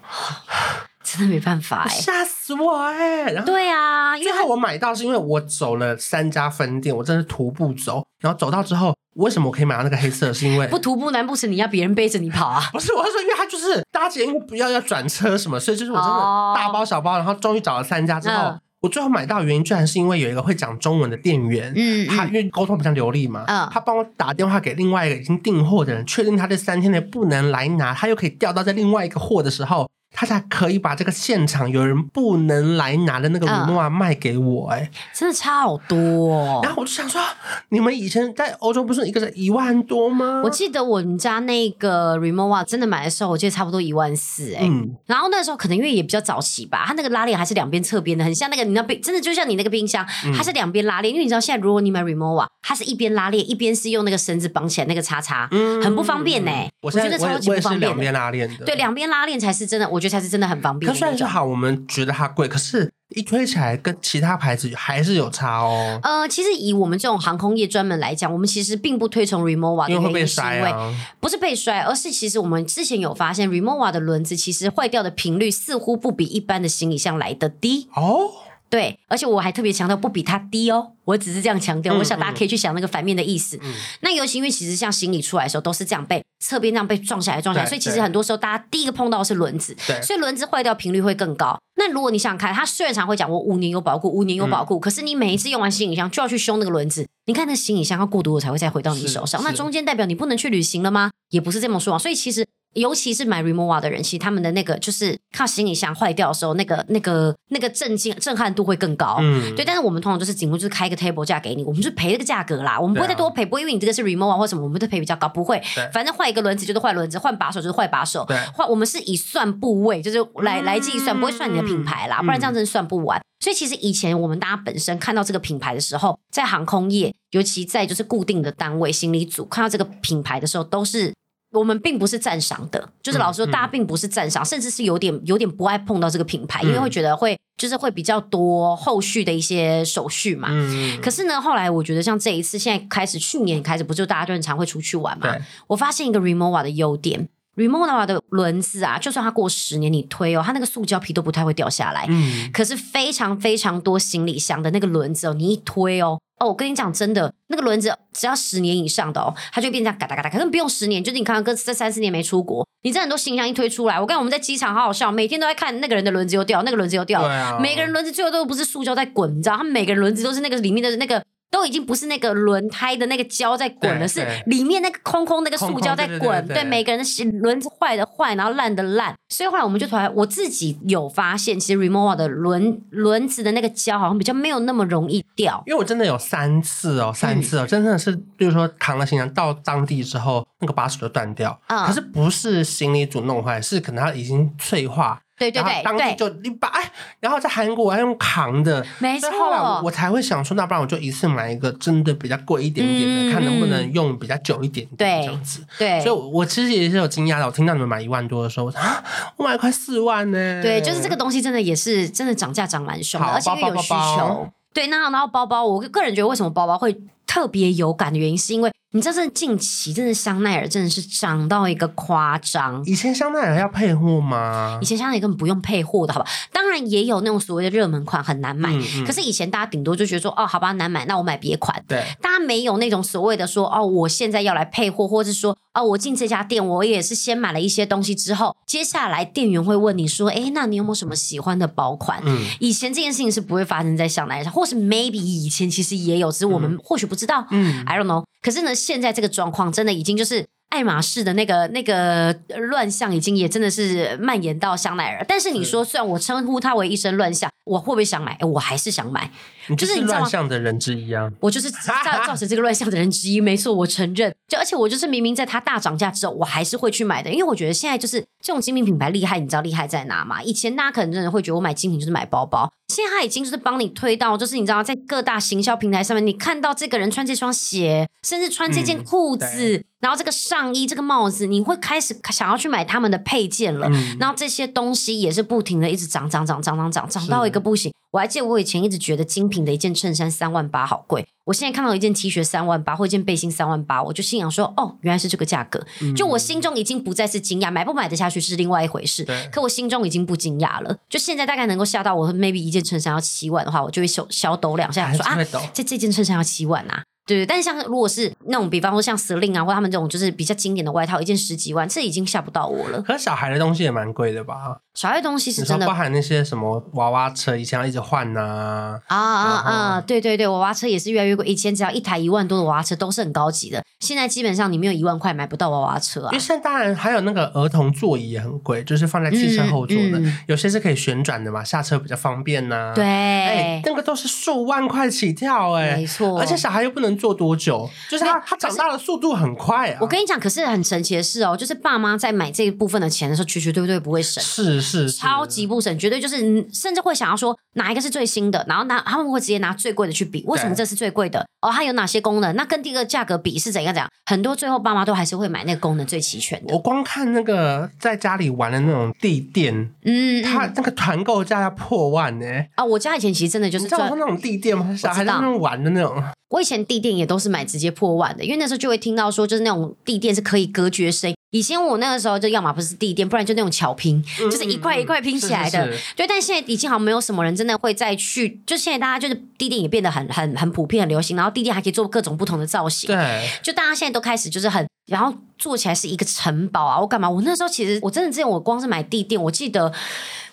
[SIGHS] 真的没办法哎，吓死我哎！”然后对啊，最后我买到是因为我走了三家分店，我真的是徒步走，然后走到之后，为什么我可以买到那个黑色？是因为不徒步难不成你要别人背着你跑啊？不是，我是说，因为他就是搭捷运不要要转车什么，所以就是我真的大包小包，然后终于找了三家之后。嗯我最后买到的原因，居然是因为有一个会讲中文的店员，嗯，他因为沟通比较流利嘛，嗯，他帮我打电话给另外一个已经订货的人，确定他这三天内不能来拿，他又可以调到在另外一个货的时候。他才可以把这个现场有人不能来拿的那个 Rimowa 卖给我，欸，哎、嗯，真的差好多，哦。然后我就想说，你们以前在欧洲不是一个人一万多吗？我记得我们家那个 Rimowa 真的买的时候，我记得差不多一万四，哎，嗯。然后那时候可能因为也比较早期吧，它那个拉链还是两边侧边的，很像那个你那冰，真的就像你那个冰箱，它是两边拉链，嗯。因为你知道现在如果你买 Rimowa，它是一边拉链，一边是用那个绳子绑起来那个叉叉，嗯，很不方便呢，欸。我觉得超级不方便。两边拉链的，对，两边拉链才是真的，我觉得才是真的很方便。可虽然说好，我们觉得它贵，可是一推起来跟其他牌子还是有差哦。呃，其实以我们这种航空业专门来讲，我们其实并不推崇 Remova，的因，因为会被摔啊，不是被摔，而是其实我们之前有发现 Remova 的轮子其实坏掉的频率似乎不比一般的行李箱来的低哦。对，而且我还特别强调不比它低哦，我只是这样强调，嗯，我想大家可以去想那个反面的意思。嗯，那尤其因为其实像行李出来的时候都是这样被侧边这样被撞下来撞下来，所以其实很多时候大家第一个碰到的是轮子，所以轮子坏掉频率会更高。那如果你想想看，他虽然常会讲我五年有保固，五年有保固，嗯，可是你每一次用完行李箱就要去修那个轮子，你看那行李箱要过多久才会再回到你手上？那中间代表你不能去旅行了吗？也不是这么说啊，所以其实。尤其是买 Remova 的人，其实他们的那个就是靠行李箱坏掉的时候，那个、那个、那个震惊、震撼度会更高。嗯，对。但是我们通常就是顶多就是开一个 table 价给你，我们就赔这个价格啦，我们不会再多赔，不会因为你这个是 Remova 或什么，我们就赔比较高，不会。反正换一个轮子就是换轮子，换把手就是换把手。对。换我们是以算部位，就是来来计算，不会算你的品牌啦，不然这样真的算不完。所以其实以前我们大家本身看到这个品牌的时候，在航空业，尤其在就是固定的单位行李组看到这个品牌的时候，都是。我们并不是赞赏的，就是老实说，大家并不是赞赏，甚至是有点有点不爱碰到这个品牌，嗯，因为会觉得会就是会比较多后续的一些手续嘛。嗯，可是呢，后来我觉得像这一次，现在开始，去年开始，不就大家就很常会出去玩嘛？我发现一个 Remova 的优点 Remova 的轮子啊，就算它过十年你推哦，它那个塑胶皮都不太会掉下来。嗯，可是非常非常多行李箱的那个轮子哦，你一推哦。哦，我跟你讲，真的，那个轮子只要十年以上的哦，它就变这样嘎哒嘎哒，可能不用十年，就是你看，哥这三四年没出国，你这很多行李箱一推出来，我跟我们在机场好好笑，每天都在看那个人的轮子又掉，那个轮子又掉，对啊，每个人轮子最后都不是塑胶在滚，你知道，他们每个人轮子都是那个里面的那个。都已经不是那个轮胎的那个胶在滚了，是里面那个空空那个塑胶在滚。对，每个人的轮子坏的坏，然后烂的烂。所以后来我们就突然，我自己有发现，其实 Rimowa 的轮轮子的那个胶好像比较没有那么容易掉。因为我真的有三次哦，三次哦，嗯、真的是，比如说扛了行李到当地之后，那个把手就断掉。嗯，可是不是行李组弄坏，是可能它已经脆化。对对对，当地就一把哎，然后在韩国我还用扛的，没错。后来我，才会想说，那不然我就一次买一个真的比较贵一点点的，嗯、看能不能用比较久一点点这样子。对，所以我，我其实也是有惊讶的。我听到你们买一万多的时候，我说啊，我买快四万呢。对，就是这个东西真的也是真的涨价涨蛮凶的，而且因为有需求。包包包包对，那然后包包，我个人觉得为什么包包会特别有感的原因，是因为。你知道，这近期真的香奈儿真的是涨到一个夸张。以前香奈儿要配货吗？以前香奈儿根本不用配货的，好吧？当然也有那种所谓的热门款很难买，嗯嗯、可是以前大家顶多就觉得说，哦，好吧，难买，那我买别款。对，大家没有那种所谓的说，哦，我现在要来配货，或者是说，哦，我进这家店，我也是先买了一些东西之后，接下来店员会问你说，哎，那你有没有什么喜欢的包款？嗯，以前这件事情是不会发生在香奈儿上，或是 maybe 以前其实也有，只是我们或许不知道。嗯，I don't know。可是呢，现在这个状况真的已经就是爱马仕的那个那个乱象已经也真的是蔓延到香奈儿。但是你说，虽然我称呼它为一身乱象，我会不会想买？我还是想买。就是乱象的人之一啊！我就是造造成这个乱象的人之一，没错，我承认。就而且我就是明明在它大涨价之后，我还是会去买的，因为我觉得现在就是这种精品品牌厉害，你知道厉害在哪吗？以前大家可能真的会觉得我买精品就是买包包，现在他已经就是帮你推到，就是你知道在各大行销平台上面，你看到这个人穿这双鞋，甚至穿这件裤子。嗯然后这个上衣、这个帽子，你会开始想要去买他们的配件了。嗯、然后这些东西也是不停的一直涨涨涨涨涨涨，涨到一个不行。我还记得我以前一直觉得精品的一件衬衫三万八好贵，我现在看到一件 T 恤三万八或一件背心三万八，我就心想说：哦，原来是这个价格。嗯、就我心中已经不再是惊讶，买不买得下去是另外一回事。对可我心中已经不惊讶了。就现在大概能够吓到我 maybe 一件衬衫要七万的话，我就会小小抖两下，说啊，这这件衬衫要七万啊。对，但是像如果是那种，比方说像 Celine 啊，或他们这种就是比较经典的外套，一件十几万，这已经吓不到我了。可是小孩的东西也蛮贵的吧？小孩的东西是真的，包含那些什么娃娃车，以前要一直换呐。啊啊啊！对对对，娃娃车也是越来越贵。以前只要一台一万多的娃娃车都是很高级的，现在基本上你没有一万块买不到娃娃车啊。因为现在当然还有那个儿童座椅也很贵，就是放在汽车后座的，嗯嗯、有些是可以旋转的嘛，下车比较方便呐、啊。对，哎，那个都是数万块起跳哎，没错。而且小孩又不能坐多久，就是他他长大的速度很快啊。我跟你讲，可是很神奇的是哦，就是爸妈在买这一部分的钱的时候，绝绝对对不会省，是是，超级。不省，绝对就是，甚至会想要说哪一个是最新的，然后拿他们会直接拿最贵的去比，为什么这是最贵的？哦，它有哪些功能？那跟第一个价格比是怎样？怎样？很多最后爸妈都还是会买那个功能最齐全的。我光看那个在家里玩的那种地垫，嗯，它那个团购价要破万呢。啊，我家以前其实真的就是你知道那种地垫吗？小孩在那种玩的那种。我以前地垫也都是买直接破万的，因为那时候就会听到说，就是那种地垫是可以隔绝声。以前我那个时候就要么不是地垫，不然就那种巧拼，嗯、就是一块一块拼起来的。是是是对，但现在已经好像没有什么人真的会再去，就现在大家就是地垫也变得很很很普遍、很流行，然后地垫还可以做各种不同的造型。对，就大家现在都开始就是很，然后做起来是一个城堡啊！我干嘛？我那时候其实我真的之前我光是买地垫，我记得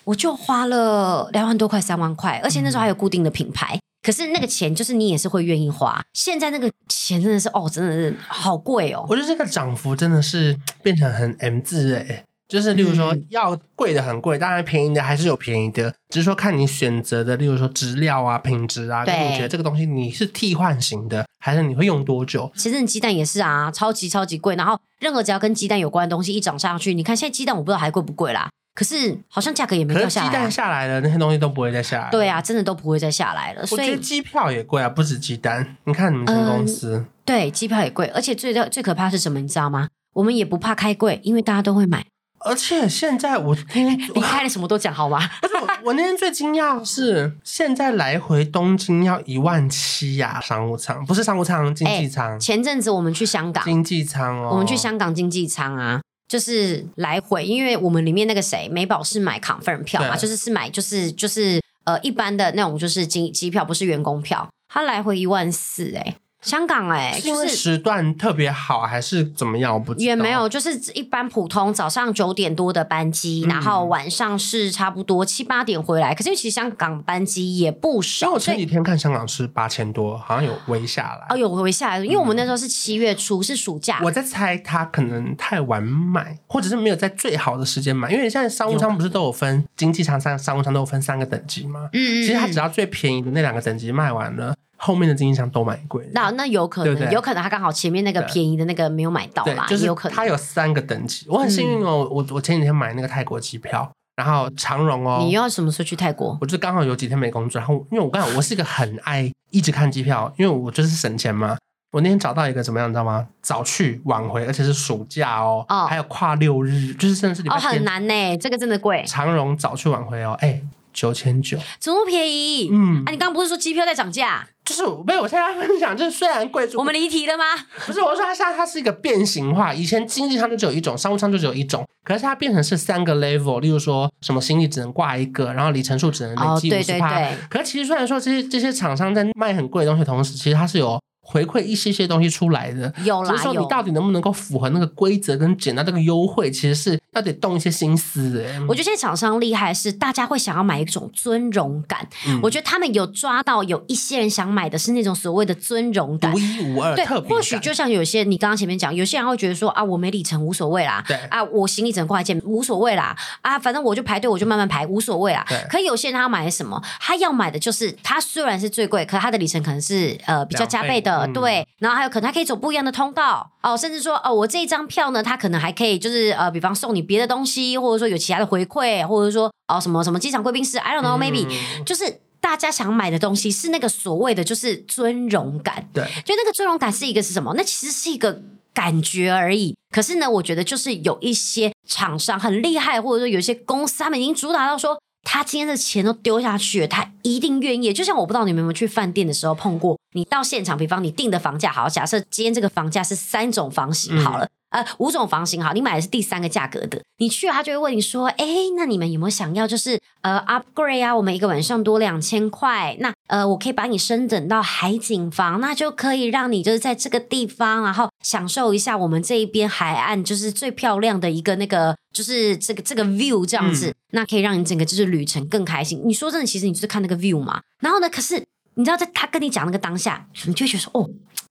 我就花了两万多块、三万块，而且那时候还有固定的品牌。嗯可是那个钱就是你也是会愿意花，现在那个钱真的是哦，真的是好贵哦。我觉得这个涨幅真的是变成很 M 字诶，就是例如说要贵的很贵，当然便宜的还是有便宜的，只是说看你选择的，例如说质料啊、品质啊，对你觉得这个东西你是替换型的，还是你会用多久？其实你鸡蛋也是啊，超级超级贵，然后任何只要跟鸡蛋有关的东西一涨上去，你看现在鸡蛋我不知道还贵不贵啦。可是好像价格也没掉下来，啊，鸡蛋下来了，那些东西都不会再下来。对啊，真的都不会再下来了。所以我觉得机票也贵啊，不止鸡蛋。你看你们公司，嗯，对，机票也贵，而且最最可怕是什么？你知道吗？我们也不怕开贵，因为大家都会买。而且现在我听你开了什么都讲好吗？不是，我那天最惊讶的是，现在来回东京要一万七呀，商务舱不是商务舱，经济舱，欸。前阵子我们去香港，经济舱哦，我们去香港经济舱啊。就是来回，因为我们里面那个谁，美宝是买 confirm 票嘛，就是是买就是就是呃一般的那种就是机机票，不是员工票，他来回一万四哎。香港哎、欸，是因为时段特别好还是怎么样？我不知道。也没有，就是一般普通早上九点多的班机，嗯、然后晚上是差不多七八点回来。可是其实香港班机也不少。我前几天看香港是八千多，好像有微下来。哦，有微下来，因为我们那时候是七月初，是暑假。我在猜他可能太晚买，或者是没有在最好的时间买。因为现在商务舱不是都有分经济舱、商商务舱都有分三个等级吗？嗯，其实他只要最便宜的那两个等级卖完了。后面的经济舱都蛮贵，那那有可能，对对有可能他刚好前面那个便宜的那个没有买到啦，就是有可能。他有三个等级，我很幸运哦，嗯、我我前几天买那个泰国机票，然后长荣哦。你要什么时候去泰国？我就刚好有几天没工作，然后因为我刚好我是一个很爱一直看机票，因为我就是省钱嘛。我那天找到一个怎么样，你知道吗？早去晚回，而且是暑假哦，哦还有跨六日，就是真的是。哦，很难呢，这个真的贵。长荣早去晚回哦，哎。九千九，怎么便宜？嗯，啊，你刚刚不是说机票在涨价？就是没有，我现在要分享，就是虽然贵，我们离题了吗？不是，我说它现在它是一个变形化，以前经济舱就只有一种，商务舱就只有一种，可是它变成是三个 level，例如说什么行李只能挂一个，然后里程数只能累积五十趴。可是其实虽然说这些这些厂商在卖很贵的东西同时，其实它是有回馈一些些东西出来的。有啦，只是说你到底能不能够符合那个规则跟捡到这个优惠，其实是要得动一些心思的。我觉得现在厂商厉害是大家会想要买一种尊荣感。嗯、我觉得他们有抓到有一些人想买的是那种所谓的尊荣感，独一无二，对，特。或许就像有些你刚刚前面讲，有些人会觉得说啊，我没里程无所谓啦，对啊，我行李整块件无所谓啦，啊，反正我就排队，我就慢慢排，无所谓啦。可有些人他要买什么？他要买的就是他虽然是最贵，可他的里程可能是呃比较加倍的，嗯、对。然后还有可能他可以走不一样的通道哦，甚至说哦，我这一张票呢，他可能还可以就是呃，比方送你别的东西，或者说有其他的回馈，或者说哦什么什么机场贵宾室，I don't know，maybe、嗯、就是大家想买的东西是那个所谓的就是尊荣感，对，就那个尊荣感是一个是什么？那其实是一个感觉而已。可是呢，我觉得就是有一些厂商很厉害，或者说有一些公司他们已经主打到说。他今天的钱都丢下去，他一定愿意。就像我不知道你们有没有去饭店的时候碰过，你到现场，比方你定的房价，好，假设今天这个房价是三种房型好了。嗯呃，五种房型好，你买的是第三个价格的，你去了，他就会问你说，哎，那你们有没有想要就是呃 upgrade 啊？我们一个晚上多两千块，那呃，我可以把你升等到海景房，那就可以让你就是在这个地方，然后享受一下我们这一边海岸就是最漂亮的一个那个就是这个这个 view 这样子，嗯、那可以让你整个就是旅程更开心。你说真的，其实你就是看那个 view 嘛。然后呢，可是你知道在他跟你讲那个当下，你就会觉得说，哦。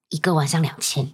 一个晚上两千，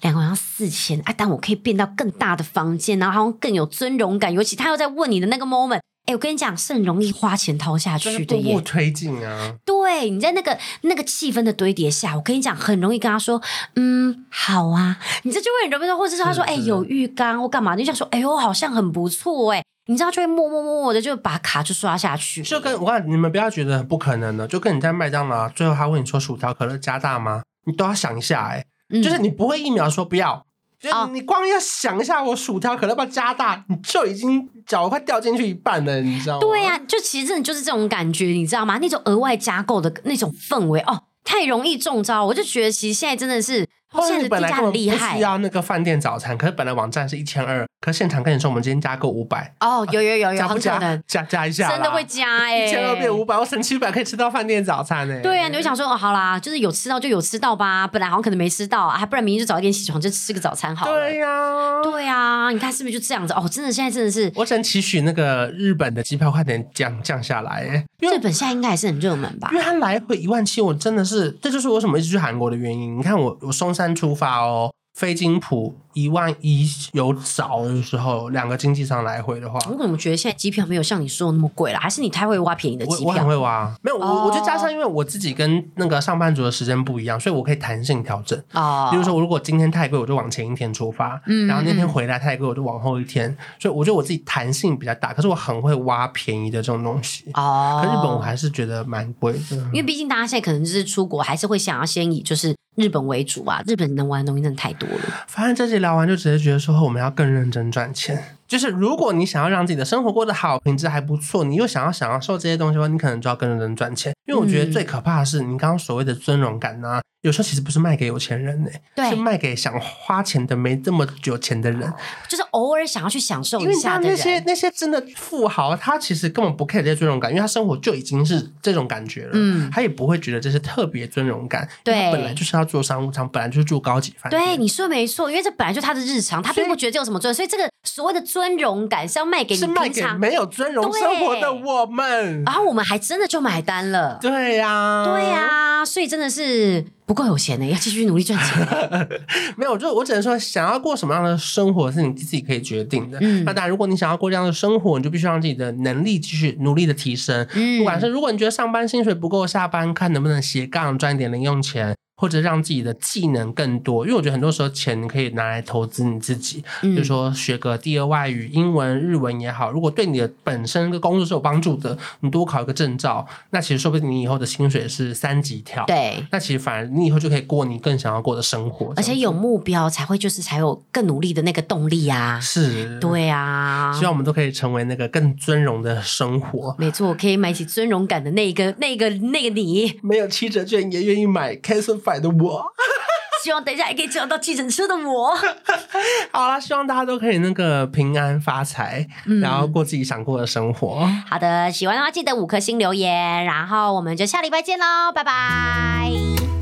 两个晚上四千，哎，但我可以变到更大的房间，然后好像更有尊荣感。尤其他又在问你的那个 moment，哎，我跟你讲，是很容易花钱掏下去的耶。步步推进啊！对，你在那个那个气氛的堆叠下，我跟你讲，很容易跟他说，嗯，好啊，你这就会很容易说，或者是他说，哎，有浴缸或干嘛，你就想说，哎呦，好像很不错，哎，你知道就会默默默默的就把卡就刷下去。就跟我看你们不要觉得不可能的，就跟你在麦当劳，最后他问你说薯条可乐加大吗？你都要想一下、欸，哎、嗯，就是你不会一秒说不要，就你光要想一下，我薯条可乐要不要加大，你就已经脚快掉进去一半了，你知道吗？对呀、啊，就其实真的就是这种感觉，你知道吗？那种额外加购的那种氛围，哦，太容易中招。我就觉得其实现在真的是。现在本来很厉害，需要那个饭店早餐，可是本来网站是一千二，可是现场跟你说我们今天加购五百。哦，有有有有，[LAUGHS] 加不加？加加一下，真的会加哎，一千二变五百，我省七百可以吃到饭店早餐哎。对啊，你就想说哦，好啦，就是有吃到就有吃到吧，本来好像可能没吃到啊，还不然明天就早一点起床就吃个早餐好了。对呀，对呀，你看是不是就这样子？哦，真的现在真的是，我想期许那个日本的机票快点降降下来哎，日本现在应该还是很热门吧？因为它来回一万七，我真的是，这就是我为什么一直去韩国的原因。你看我我松山出发哦。飞金浦一万一有找的时候，两个经济舱来回的话，我怎么觉得现在机票没有像你说的那么贵了？还是你太会挖便宜的机票？我，我很会挖，没有我，oh. 我就加上，因为我自己跟那个上班族的时间不一样，所以我可以弹性调整。哦，比如说我如果今天太贵，我就往前一天出发，嗯，然后那天回来太贵，我就往后一天。所以我觉得我自己弹性比较大，可是我很会挖便宜的这种东西。哦，可日本我还是觉得蛮贵的，因为毕竟大家现在可能就是出国，还是会想要先以就是。日本为主啊，日本能玩的东西真的太多了。反正这集聊完就直接觉得说，我们要更认真赚钱。就是如果你想要让自己的生活过得好，品质还不错，你又想要想要受这些东西的话，你可能就要跟着人赚钱。因为我觉得最可怕的是，你刚刚所谓的尊荣感呢、啊，有时候其实不是卖给有钱人呢、是卖给想花钱的没这么有钱的人，就是偶尔想要去享受一下的人。那些那些真的富豪，他其实根本不 care 这些尊荣感，因为他生活就已经是这种感觉了，嗯，他也不会觉得这是特别尊荣感。对，本来就是要做商务舱，本来就是住高级饭店。对，你说没错，因为这本来就是他的日常，他并不觉得这有什么尊，所以这个所谓的尊荣感是要卖给你平常没有尊荣生活的我们，然后我们还真的就买单了。对呀、啊。对呀、啊，所以真的是不够有钱呢，要继续努力赚钱。[LAUGHS] 没有，就我只能说，想要过什么样的生活是你自己可以决定的。嗯，那当然，如果你想要过这样的生活，你就必须让自己的能力继续努力的提升。嗯，不管是如果你觉得上班薪水不够，下班看能不能斜杠赚一点零用钱。或者让自己的技能更多，因为我觉得很多时候钱你可以拿来投资你自己，嗯、比如说学个第二外语，英文、日文也好。如果对你的本身的工作是有帮助的，你多考一个证照，那其实说不定你以后的薪水是三级跳。对，那其实反而你以后就可以过你更想要过的生活，而且有目标才会就是才有更努力的那个动力啊。是，对啊，希望我们都可以成为那个更尊荣的生活。没错，可以买起尊荣感的那个、那个、那个你，没有七折券也愿意买 Cancel 的我，[LAUGHS] 希望等一下也可以叫到计程车的我。[LAUGHS] 好啦，希望大家都可以那个平安发财，嗯、然后过自己想过的生活。好的，喜欢的话记得五颗星留言，然后我们就下礼拜见喽，拜拜。